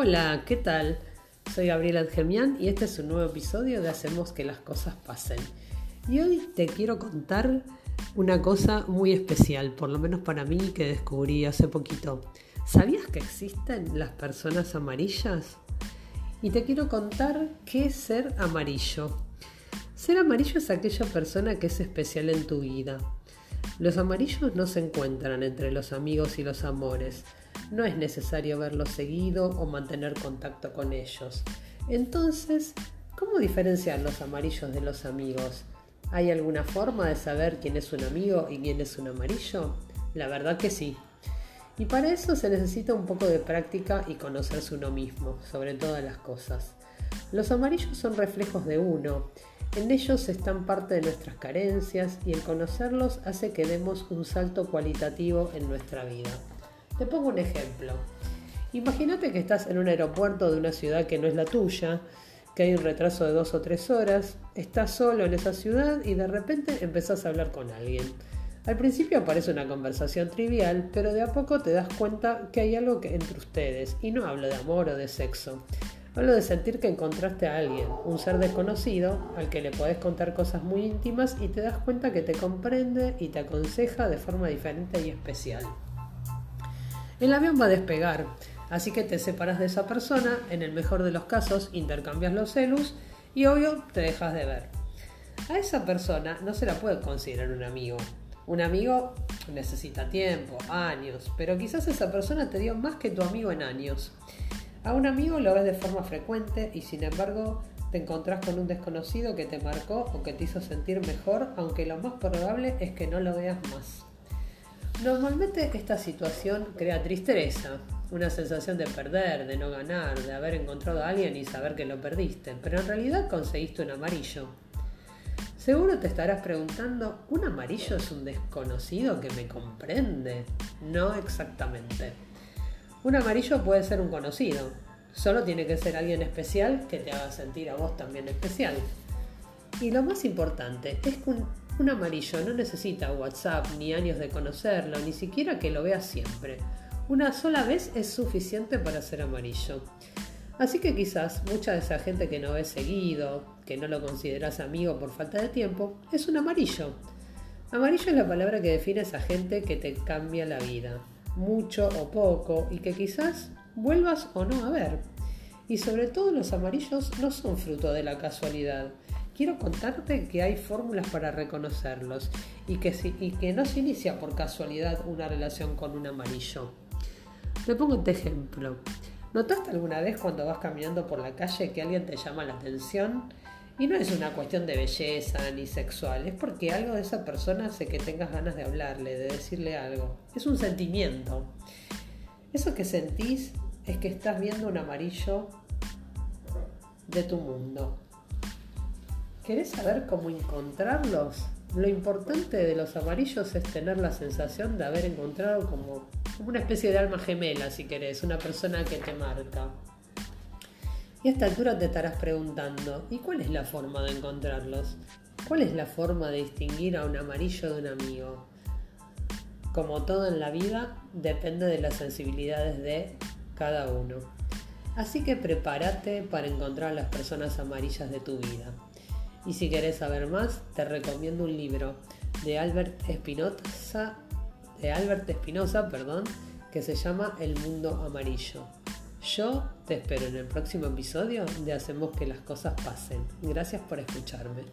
Hola, ¿qué tal? Soy Gabriela Gemián y este es un nuevo episodio de Hacemos que las cosas pasen. Y hoy te quiero contar una cosa muy especial, por lo menos para mí que descubrí hace poquito. ¿Sabías que existen las personas amarillas? Y te quiero contar qué es ser amarillo. Ser amarillo es aquella persona que es especial en tu vida. Los amarillos no se encuentran entre los amigos y los amores. No es necesario verlos seguido o mantener contacto con ellos. Entonces, ¿cómo diferenciar los amarillos de los amigos? ¿Hay alguna forma de saber quién es un amigo y quién es un amarillo? La verdad que sí. Y para eso se necesita un poco de práctica y conocerse uno mismo, sobre todas las cosas. Los amarillos son reflejos de uno en ellos están parte de nuestras carencias y el conocerlos hace que demos un salto cualitativo en nuestra vida. Te pongo un ejemplo. Imagínate que estás en un aeropuerto de una ciudad que no es la tuya, que hay un retraso de dos o tres horas, estás solo en esa ciudad y de repente empezás a hablar con alguien. Al principio parece una conversación trivial, pero de a poco te das cuenta que hay algo entre ustedes, y no hablo de amor o de sexo. Hablo de sentir que encontraste a alguien, un ser desconocido, al que le podés contar cosas muy íntimas y te das cuenta que te comprende y te aconseja de forma diferente y especial. El avión va a despegar, así que te separas de esa persona, en el mejor de los casos intercambias los celus y obvio te dejas de ver. A esa persona no se la puede considerar un amigo. Un amigo necesita tiempo, años, pero quizás esa persona te dio más que tu amigo en años. A un amigo lo ves de forma frecuente y sin embargo te encontrás con un desconocido que te marcó o que te hizo sentir mejor, aunque lo más probable es que no lo veas más. Normalmente esta situación crea tristeza, una sensación de perder, de no ganar, de haber encontrado a alguien y saber que lo perdiste, pero en realidad conseguiste un amarillo. Seguro te estarás preguntando, ¿un amarillo es un desconocido que me comprende? No exactamente. Un amarillo puede ser un conocido, solo tiene que ser alguien especial que te haga sentir a vos también especial. Y lo más importante es que un, amarillo no necesita WhatsApp ni años de conocerlo, ni siquiera que lo veas siempre. Una sola vez es suficiente para ser amarillo. Así que quizás mucha de esa gente que no ves seguido, que no lo consideras amigo por falta de tiempo, es un amarillo. Amarillo es la palabra que define a esa gente que te cambia la vida mucho o poco y que quizás vuelvas o no a ver. Y sobre todo los amarillos no son fruto de la casualidad. Quiero contarte que hay fórmulas para reconocerlos y que, y que no se inicia por casualidad una relación con un amarillo. Te pongo este ejemplo. ¿Notaste alguna vez cuando vas caminando por la calle que alguien te llama la atención? Y no es una cuestión de belleza ni sexual, es porque algo de esa persona hace que tengas ganas de hablarle, de decirle algo. Es un sentimiento. Eso que sentís es que estás viendo un amarillo de tu mundo. ¿Querés saber cómo encontrarlos? Lo importante de los amarillos es tener la sensación de haber encontrado como, una especie de alma gemela, si querés, una persona que te marca. Y a esta altura te estarás preguntando, ¿y cuál es la forma de encontrarlos? ¿Cuál es la forma de distinguir a un amarillo de un amigo? Como todo en la vida, depende de las sensibilidades de cada uno. Así que prepárate para encontrar las personas amarillas de tu vida. Y si querés saber más, te recomiendo un libro de Albert Espinosa, de Albert Espinosa, perdón, que se llama El mundo amarillo. Yo te espero en el próximo episodio de Hacemos que las cosas pasen. Gracias por escucharme.